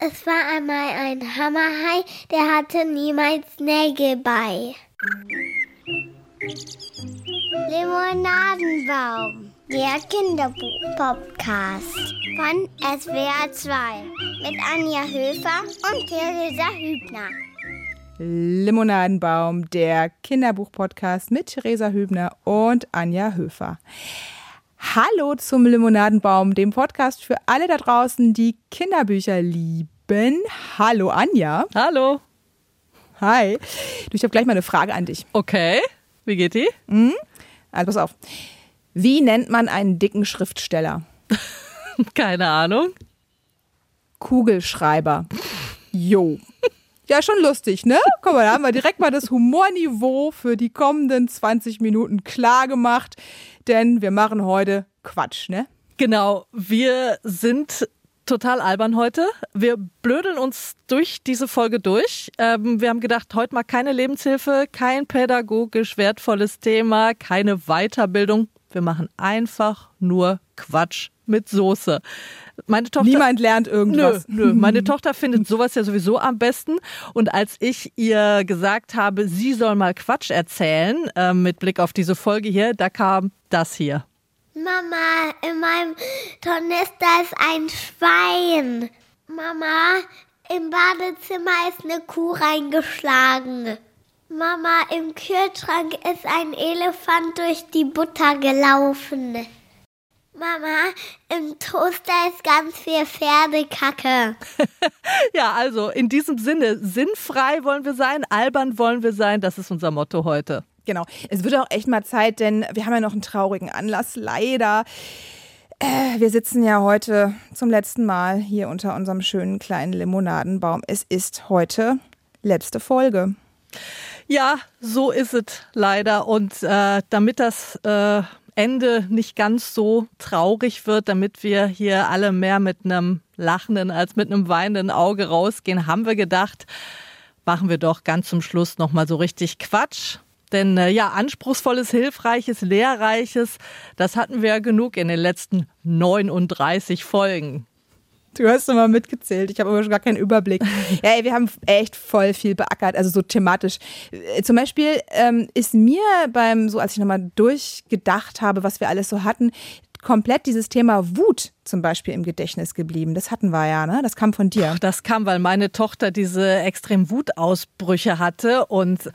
Es war einmal ein Hammerhai, der hatte niemals Nägel bei. Limonadenbaum, der Kinderbuch-Podcast von SWR 2 mit Anja Höfer und Theresa Hübner. Limonadenbaum, der Kinderbuch-Podcast mit Theresa Hübner und Anja Höfer. Hallo zum Limonadenbaum, dem Podcast für alle da draußen, die Kinderbücher lieben. Hallo Anja. Hallo. Hi. Du, ich habe gleich mal eine Frage an dich. Okay. Wie geht die? Mhm. Also pass auf. Wie nennt man einen dicken Schriftsteller? Keine Ahnung. Kugelschreiber. Jo. Ja, schon lustig, ne? Guck mal, da haben wir direkt mal das Humorniveau für die kommenden 20 Minuten klar gemacht denn wir machen heute Quatsch, ne? Genau, wir sind total albern heute. Wir blödeln uns durch diese Folge durch. Ähm, wir haben gedacht, heute mal keine Lebenshilfe, kein pädagogisch wertvolles Thema, keine Weiterbildung. Wir machen einfach nur Quatsch mit Soße. Meine Tochter, Niemand lernt irgendwas. Nö, nö. Meine Tochter findet sowas ja sowieso am besten. Und als ich ihr gesagt habe, sie soll mal Quatsch erzählen, äh, mit Blick auf diese Folge hier, da kam das hier. Mama, in meinem Tornister ist ein Schwein. Mama, im Badezimmer ist eine Kuh reingeschlagen. Mama, im Kühlschrank ist ein Elefant durch die Butter gelaufen. Mama, im Toaster ist ganz viel Pferdekacke. ja, also in diesem Sinne, sinnfrei wollen wir sein, albern wollen wir sein, das ist unser Motto heute. Genau. Es wird auch echt mal Zeit, denn wir haben ja noch einen traurigen Anlass, leider. Äh, wir sitzen ja heute zum letzten Mal hier unter unserem schönen kleinen Limonadenbaum. Es ist heute letzte Folge. Ja, so ist es leider. Und äh, damit das äh, Ende nicht ganz so traurig wird, damit wir hier alle mehr mit einem lachenden als mit einem weinenden Auge rausgehen, haben wir gedacht, machen wir doch ganz zum Schluss nochmal so richtig Quatsch. Denn äh, ja, anspruchsvolles, hilfreiches, lehrreiches, das hatten wir ja genug in den letzten 39 Folgen. Du hast immer mitgezählt. Ich habe aber schon gar keinen Überblick. ja, ey, wir haben echt voll viel beackert, also so thematisch. Äh, zum Beispiel ähm, ist mir beim, so als ich nochmal durchgedacht habe, was wir alles so hatten, komplett dieses Thema Wut zum Beispiel im Gedächtnis geblieben. Das hatten wir ja, ne? Das kam von dir. Ach, das kam, weil meine Tochter diese extrem Wutausbrüche hatte und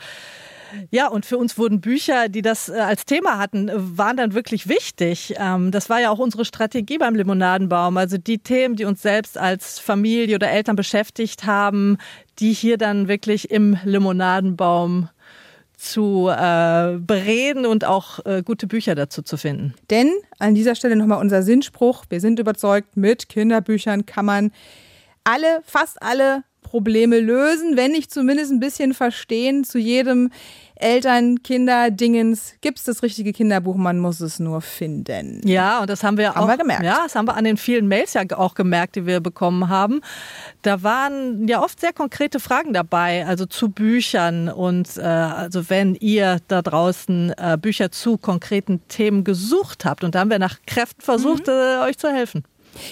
ja, und für uns wurden Bücher, die das äh, als Thema hatten, waren dann wirklich wichtig. Ähm, das war ja auch unsere Strategie beim Limonadenbaum. Also die Themen, die uns selbst als Familie oder Eltern beschäftigt haben, die hier dann wirklich im Limonadenbaum zu äh, bereden und auch äh, gute Bücher dazu zu finden. Denn an dieser Stelle nochmal unser Sinnspruch. Wir sind überzeugt, mit Kinderbüchern kann man alle, fast alle Probleme lösen, wenn nicht zumindest ein bisschen verstehen zu jedem Eltern, Kinder, Dingens. Gibt es das richtige Kinderbuch? Man muss es nur finden. Ja, und das haben wir haben auch wir gemerkt. Ja, das haben wir an den vielen Mails ja auch gemerkt, die wir bekommen haben. Da waren ja oft sehr konkrete Fragen dabei, also zu Büchern. Und äh, also wenn ihr da draußen äh, Bücher zu konkreten Themen gesucht habt, und da haben wir nach Kräften versucht, mhm. äh, euch zu helfen.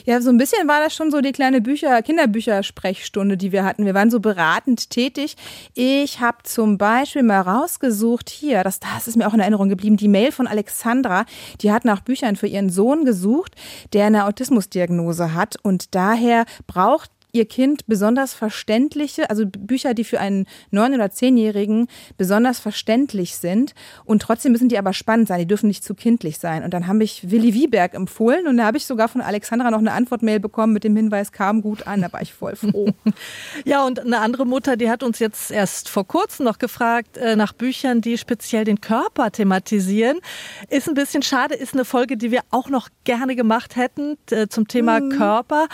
Ja, so ein bisschen war das schon so die kleine Bücher, Kinderbüchersprechstunde, die wir hatten. Wir waren so beratend tätig. Ich habe zum Beispiel mal rausgesucht, hier, das, das ist mir auch in Erinnerung geblieben, die Mail von Alexandra. Die hat nach Büchern für ihren Sohn gesucht, der eine Autismusdiagnose hat und daher braucht ihr Kind besonders verständliche, also Bücher, die für einen neun- oder zehnjährigen besonders verständlich sind und trotzdem müssen die aber spannend sein, die dürfen nicht zu kindlich sein. Und dann habe ich Willi Wieberg empfohlen und da habe ich sogar von Alexandra noch eine Antwortmail bekommen mit dem Hinweis, kam gut an, da war ich voll froh. ja, und eine andere Mutter, die hat uns jetzt erst vor kurzem noch gefragt äh, nach Büchern, die speziell den Körper thematisieren. Ist ein bisschen schade, ist eine Folge, die wir auch noch gerne gemacht hätten äh, zum Thema mhm. Körper.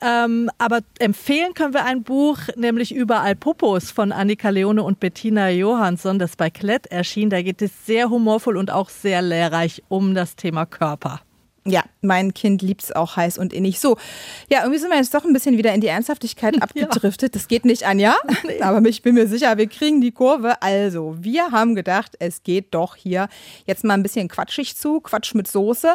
Ähm, aber Empfehlen können wir ein Buch, nämlich Überall Popos von Annika Leone und Bettina Johansson, das bei Klett erschien. Da geht es sehr humorvoll und auch sehr lehrreich um das Thema Körper. Ja, mein Kind liebt es auch heiß und innig. So, ja, irgendwie sind wir jetzt doch ein bisschen wieder in die Ernsthaftigkeit abgedriftet. Ja. Das geht nicht, Anja. Nee. Aber ich bin mir sicher, wir kriegen die Kurve. Also, wir haben gedacht, es geht doch hier jetzt mal ein bisschen quatschig zu, Quatsch mit Soße.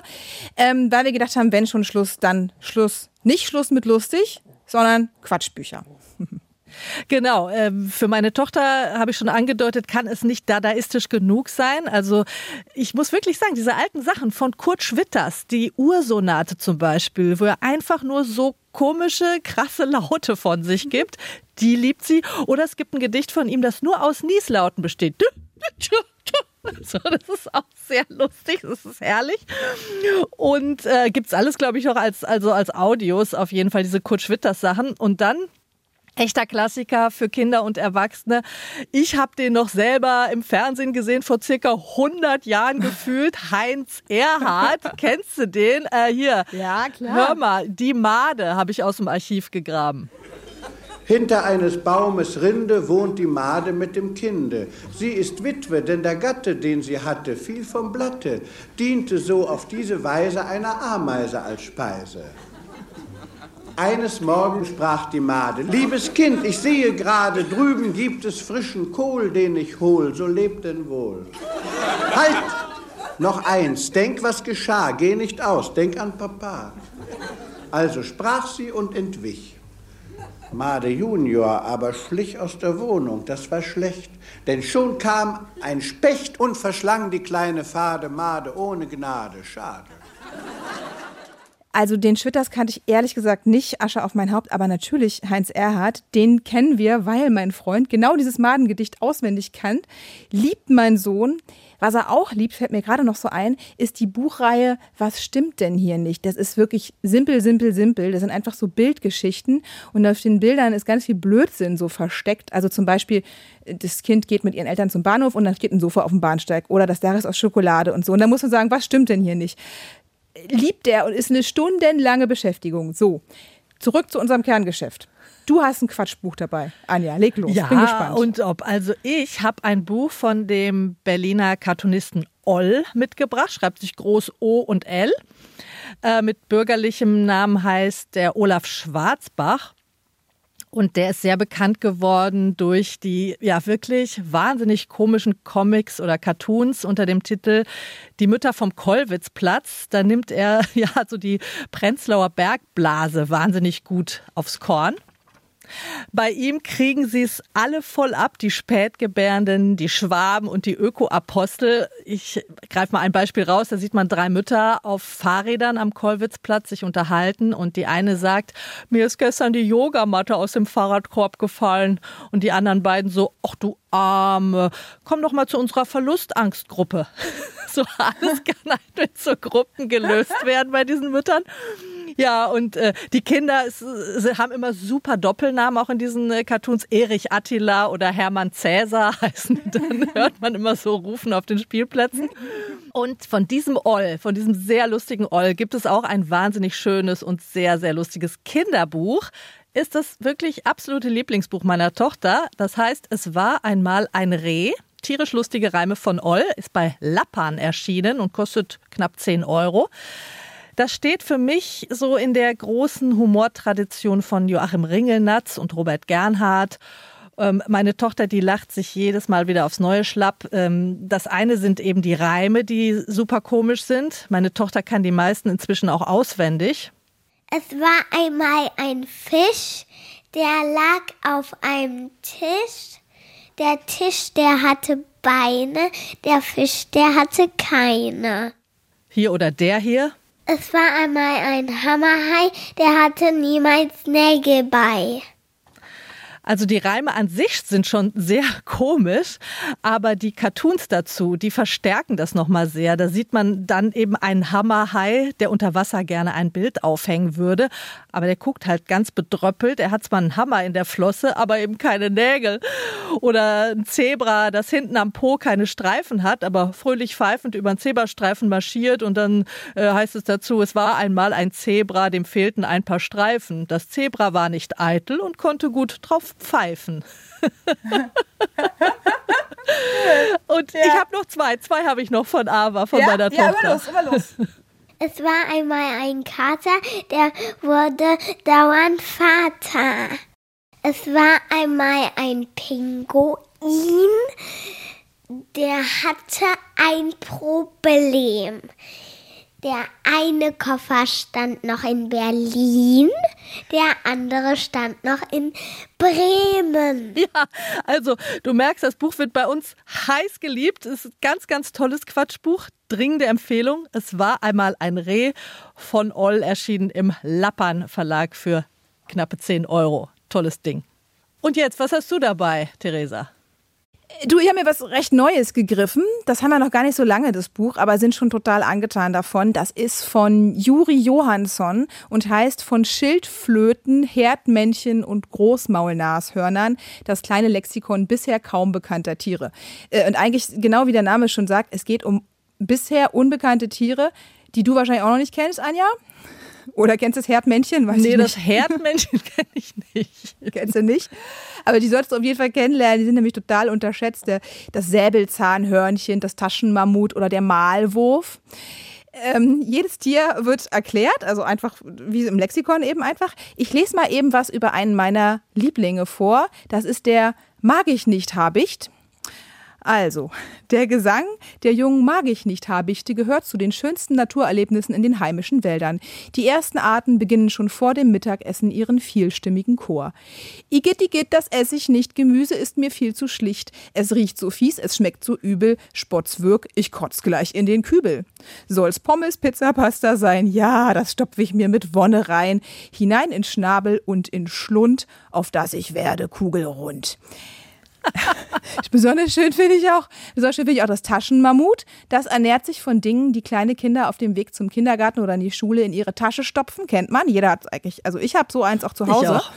Ähm, weil wir gedacht haben, wenn schon Schluss, dann Schluss. Nicht Schluss mit lustig, sondern Quatschbücher. Genau, ähm, für meine Tochter habe ich schon angedeutet, kann es nicht dadaistisch genug sein. Also ich muss wirklich sagen, diese alten Sachen von Kurt Schwitters, die Ursonate zum Beispiel, wo er einfach nur so komische, krasse Laute von sich gibt, die liebt sie. Oder es gibt ein Gedicht von ihm, das nur aus Nieslauten besteht. So, das ist auch sehr lustig, das ist herrlich. Und äh, gibt es alles, glaube ich, auch als, also als Audios, auf jeden Fall diese Kurt Schwitters Sachen. Und dann Echter Klassiker für Kinder und Erwachsene. Ich habe den noch selber im Fernsehen gesehen, vor circa 100 Jahren gefühlt. Heinz Erhardt, kennst du den? Äh, hier, ja, klar. hör mal, die Made habe ich aus dem Archiv gegraben. Hinter eines Baumes Rinde wohnt die Made mit dem Kinde. Sie ist Witwe, denn der Gatte, den sie hatte, fiel vom Blatte, diente so auf diese Weise einer Ameise als Speise. Eines Morgens sprach die Made, liebes Kind, ich sehe gerade, drüben gibt es frischen Kohl, den ich hol, so lebt denn wohl. Halt! Noch eins, denk, was geschah, geh nicht aus, denk an Papa. Also sprach sie und entwich. Made Junior aber schlich aus der Wohnung, das war schlecht, denn schon kam ein Specht und verschlang die kleine Fade Made ohne Gnade, schade. Also den Schwitters kannte ich ehrlich gesagt nicht, Asche auf mein Haupt, aber natürlich Heinz Erhardt, den kennen wir, weil mein Freund genau dieses Madengedicht auswendig kann. Liebt mein Sohn. Was er auch liebt, fällt mir gerade noch so ein, ist die Buchreihe Was stimmt denn hier nicht? Das ist wirklich simpel, simpel, simpel. Das sind einfach so Bildgeschichten und auf den Bildern ist ganz viel Blödsinn so versteckt. Also zum Beispiel, das Kind geht mit ihren Eltern zum Bahnhof und dann steht ein Sofa auf dem Bahnsteig oder das Dach ist aus Schokolade und so. Und da muss man sagen, was stimmt denn hier nicht? Liebt er und ist eine stundenlange Beschäftigung. So, zurück zu unserem Kerngeschäft. Du hast ein Quatschbuch dabei. Anja, leg los. Ja, Bin gespannt. und ob. Also ich habe ein Buch von dem Berliner Cartoonisten Oll mitgebracht, schreibt sich groß O und L. Äh, mit bürgerlichem Namen heißt der Olaf Schwarzbach. Und der ist sehr bekannt geworden durch die ja wirklich wahnsinnig komischen Comics oder Cartoons unter dem Titel Die Mütter vom Kollwitzplatz. Da nimmt er ja so die Prenzlauer Bergblase wahnsinnig gut aufs Korn. Bei ihm kriegen sie es alle voll ab, die Spätgebärenden, die Schwaben und die Ökoapostel. Ich greife mal ein Beispiel raus, da sieht man drei Mütter auf Fahrrädern am Kollwitzplatz sich unterhalten und die eine sagt, mir ist gestern die Yogamatte aus dem Fahrradkorb gefallen und die anderen beiden so, ach du Arme, komm doch mal zu unserer Verlustangstgruppe. So alles kann halt so Gruppen gelöst werden bei diesen Müttern. Ja, und äh, die Kinder sie haben immer super Doppelnamen auch in diesen äh, Cartoons. Erich Attila oder Hermann Cäsar heißen. Dann hört man immer so rufen auf den Spielplätzen. Und von diesem Oll, von diesem sehr lustigen Oll, gibt es auch ein wahnsinnig schönes und sehr, sehr lustiges Kinderbuch. Ist das wirklich absolute Lieblingsbuch meiner Tochter. Das heißt, es war einmal ein Reh. Tierisch lustige Reime von Oll ist bei Lappan erschienen und kostet knapp 10 Euro. Das steht für mich so in der großen Humortradition von Joachim Ringelnatz und Robert Gernhardt. Ähm, meine Tochter, die lacht sich jedes Mal wieder aufs Neue schlapp. Ähm, das eine sind eben die Reime, die super komisch sind. Meine Tochter kann die meisten inzwischen auch auswendig. Es war einmal ein Fisch, der lag auf einem Tisch. Der Tisch, der hatte Beine, der Fisch, der hatte keine. Hier oder der hier? Es war einmal ein Hammerhai, der hatte niemals Nägel bei. Also die Reime an sich sind schon sehr komisch, aber die Cartoons dazu, die verstärken das nochmal sehr. Da sieht man dann eben einen Hammerhai, der unter Wasser gerne ein Bild aufhängen würde, aber der guckt halt ganz bedröppelt. Er hat zwar einen Hammer in der Flosse, aber eben keine Nägel. Oder ein Zebra, das hinten am Po keine Streifen hat, aber fröhlich pfeifend über einen Zebrastreifen marschiert und dann äh, heißt es dazu, es war einmal ein Zebra, dem fehlten ein paar Streifen. Das Zebra war nicht eitel und konnte gut drauf pfeifen. Und ja. ich habe noch zwei. Zwei habe ich noch von Ava, von ja, meiner ja, Tochter. Immer los, immer los. Es war einmal ein Kater, der wurde dauernd Vater. Es war einmal ein Pinguin, der hatte ein Problem. Der eine Koffer stand noch in Berlin, der andere stand noch in Bremen. Ja, also du merkst, das Buch wird bei uns heiß geliebt. Es ist ein ganz, ganz tolles Quatschbuch. Dringende Empfehlung. Es war einmal ein Reh von Oll erschienen im Lappern Verlag für knappe 10 Euro. Tolles Ding. Und jetzt, was hast du dabei, Theresa? Du, ich habe mir was recht Neues gegriffen. Das haben wir noch gar nicht so lange, das Buch, aber sind schon total angetan davon. Das ist von Juri Johansson und heißt von Schildflöten, Herdmännchen und Großmaulnashörnern das kleine Lexikon bisher kaum bekannter Tiere. Äh, und eigentlich, genau wie der Name schon sagt, es geht um bisher unbekannte Tiere, die du wahrscheinlich auch noch nicht kennst, Anja. Oder kennst du das Herdmännchen? Weiß nee, das Herdmännchen kenne ich nicht. kennst du nicht? Aber die solltest du auf jeden Fall kennenlernen. Die sind nämlich total unterschätzt. Das Säbelzahnhörnchen, das Taschenmammut oder der Mahlwurf. Ähm, jedes Tier wird erklärt, also einfach wie im Lexikon eben einfach. Ich lese mal eben was über einen meiner Lieblinge vor. Das ist der Mag ich nicht Habicht. Also, der Gesang der jungen mag ich nicht Habichte gehört zu den schönsten Naturerlebnissen in den heimischen Wäldern. Die ersten Arten beginnen schon vor dem Mittagessen ihren vielstimmigen Chor. Igitt, igitt, das ess ich nicht, Gemüse ist mir viel zu schlicht. Es riecht so fies, es schmeckt so übel, Spotzwirk, ich kotz gleich in den Kübel. Soll's Pommes, Pizza, Pasta sein, ja, das stopf ich mir mit Wonne rein, hinein in Schnabel und in Schlund, auf das ich werde kugelrund. besonders schön finde ich auch, besonders schön finde ich auch das Taschenmammut. Das ernährt sich von Dingen, die kleine Kinder auf dem Weg zum Kindergarten oder in die Schule in ihre Tasche stopfen. Kennt man. Jeder hat eigentlich, also ich habe so eins auch zu Hause. Auch.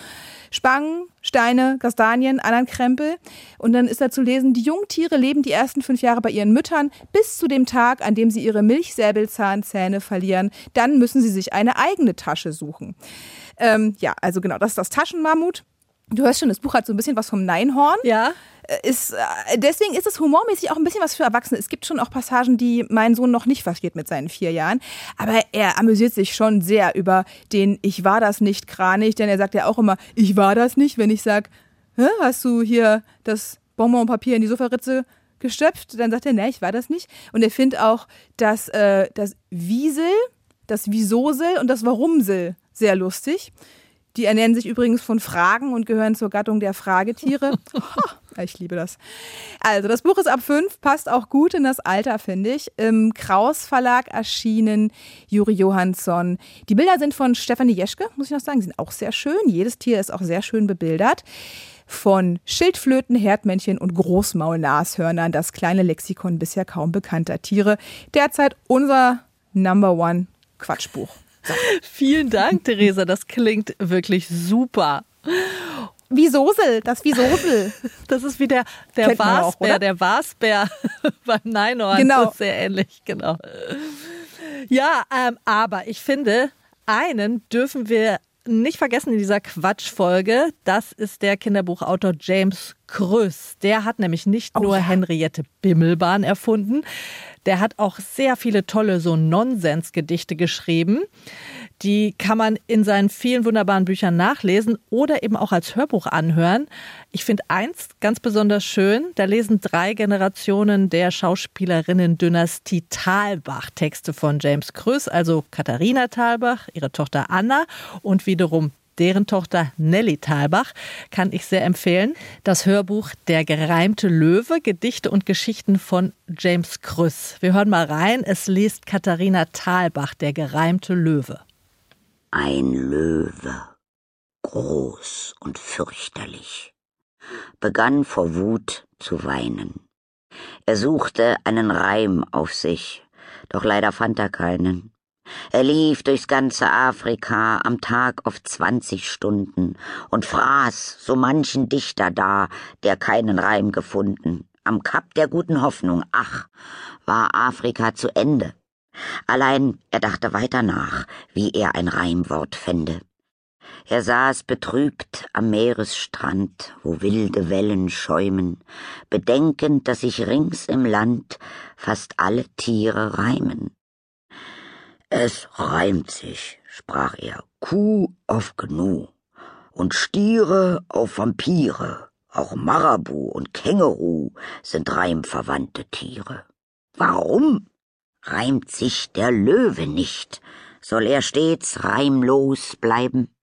Spangen, Steine, Kastanien, anderen Krempel. Und dann ist da zu lesen, die Jungtiere leben die ersten fünf Jahre bei ihren Müttern bis zu dem Tag, an dem sie ihre Milchsäbelzahnzähne verlieren. Dann müssen sie sich eine eigene Tasche suchen. Ähm, ja, also genau, das ist das Taschenmammut. Du hörst schon, das Buch hat so ein bisschen was vom Neinhorn. Ja. Äh, ist, äh, deswegen ist es humormäßig auch ein bisschen was für Erwachsene. Es gibt schon auch Passagen, die mein Sohn noch nicht versteht mit seinen vier Jahren. Aber er amüsiert sich schon sehr über den Ich war das nicht Kranich, denn er sagt ja auch immer, ich war das nicht, wenn ich sage, hast du hier das Bonbonpapier in die Sofaritze gestöpft? Dann sagt er, ne, ich war das nicht. Und er findet auch das, äh, das Wiesel, das Wiesosel und das Warumsel sehr lustig. Die ernähren sich übrigens von Fragen und gehören zur Gattung der Fragetiere. Ich liebe das. Also, das Buch ist ab fünf, passt auch gut in das Alter, finde ich. Im Kraus Verlag erschienen, Juri Johansson. Die Bilder sind von Stefanie Jeschke, muss ich noch sagen. Die sind auch sehr schön. Jedes Tier ist auch sehr schön bebildert. Von Schildflöten, Herdmännchen und Großmaulnashörnern, das kleine Lexikon bisher kaum bekannter Tiere. Derzeit unser Number One Quatschbuch. So. Vielen Dank, Theresa. Das klingt wirklich super. Wie Sosel, das wie Sosel. Das ist wie der, der Wasbär, der Wasbär beim Neinhorn. Genau. Das ist sehr ähnlich, genau. Ja, ähm, aber ich finde, einen dürfen wir nicht vergessen in dieser Quatschfolge. Das ist der Kinderbuchautor James Kröss. Der hat nämlich nicht oh, nur ja. Henriette Bimmelbahn erfunden, der hat auch sehr viele tolle so Nonsensgedichte geschrieben. Die kann man in seinen vielen wunderbaren Büchern nachlesen oder eben auch als Hörbuch anhören. Ich finde eins ganz besonders schön. Da lesen drei Generationen der Schauspielerinnen-Dynastie Thalbach Texte von James Kröss, also Katharina Thalbach, ihre Tochter Anna und wiederum deren Tochter Nelly Thalbach, kann ich sehr empfehlen. Das Hörbuch Der gereimte Löwe, Gedichte und Geschichten von James Krüss. Wir hören mal rein. Es liest Katharina Thalbach, Der gereimte Löwe. Ein Löwe, groß und fürchterlich, begann vor Wut zu weinen. Er suchte einen Reim auf sich, doch leider fand er keinen. Er lief durchs ganze Afrika am Tag auf zwanzig Stunden und fraß so manchen Dichter da, der keinen Reim gefunden. Am Kap der guten Hoffnung, ach, war Afrika zu Ende. Allein er dachte weiter nach, wie er ein Reimwort fände. Er saß betrübt am Meeresstrand, wo wilde Wellen schäumen, bedenkend, dass sich rings im Land fast alle Tiere reimen. Es reimt sich, sprach er, Kuh auf Gnu und Stiere auf Vampire, auch Marabu und Känguru sind reimverwandte Tiere. Warum? reimt sich der Löwe nicht, soll er stets reimlos bleiben?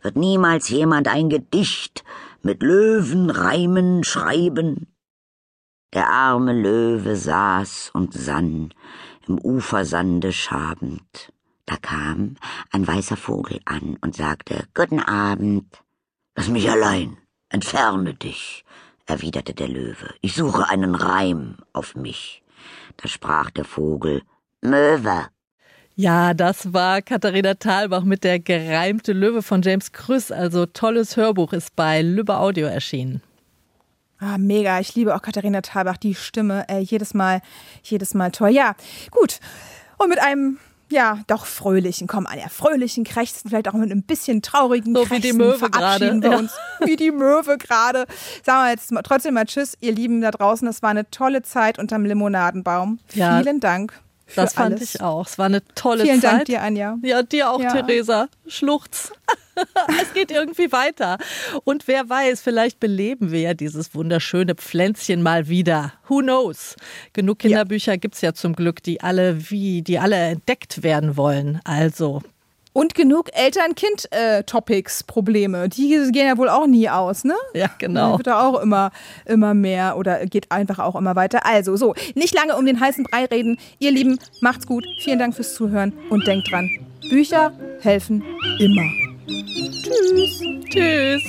Wird niemals jemand ein Gedicht mit Löwenreimen schreiben? Der arme Löwe saß und sann im Ufersande schabend. Da kam ein weißer Vogel an und sagte, Guten Abend. Lass mich allein, entferne dich, erwiderte der Löwe. Ich suche einen Reim auf mich. Da sprach der Vogel, Möwe. Ja, das war Katharina Thalbach mit der gereimte Löwe von James Krüss. Also tolles Hörbuch ist bei Lübbe Audio erschienen. Ah, mega. Ich liebe auch Katharina Thalbach, die Stimme. Äh, jedes Mal, jedes Mal toll. Ja, gut. Und mit einem ja, doch fröhlichen, komm, an ja, fröhlichen Krächzen, vielleicht auch mit einem bisschen traurigen so Krächzen wie die Möwe verabschieden grade. wir uns, wie die Möwe gerade. Sagen wir jetzt trotzdem mal Tschüss, ihr Lieben da draußen. Das war eine tolle Zeit unterm Limonadenbaum. Ja. Vielen Dank. Das fand alles. ich auch. Es war eine tolle Vielen Zeit. Dank dir, Anja. Ja, dir auch, Ja. Theresa. Schluchz. es geht irgendwie weiter. Und wer weiß, vielleicht beleben wir ja dieses wunderschöne Pflänzchen mal wieder. Who knows? Genug Kinderbücher gibt's ja zum Glück, die alle wie, die alle entdeckt werden wollen. Also, Und genug Eltern-Kind-Topics, Probleme. Die gehen ja wohl auch nie aus, ne? ja, genau. Wird da auch immer, immer mehr oder geht einfach auch immer weiter. Also, so, nicht lange um den heißen Brei reden. Ihr Lieben, macht's gut. Vielen Dank fürs Zuhören und denkt dran, Bücher helfen immer. Tschüss.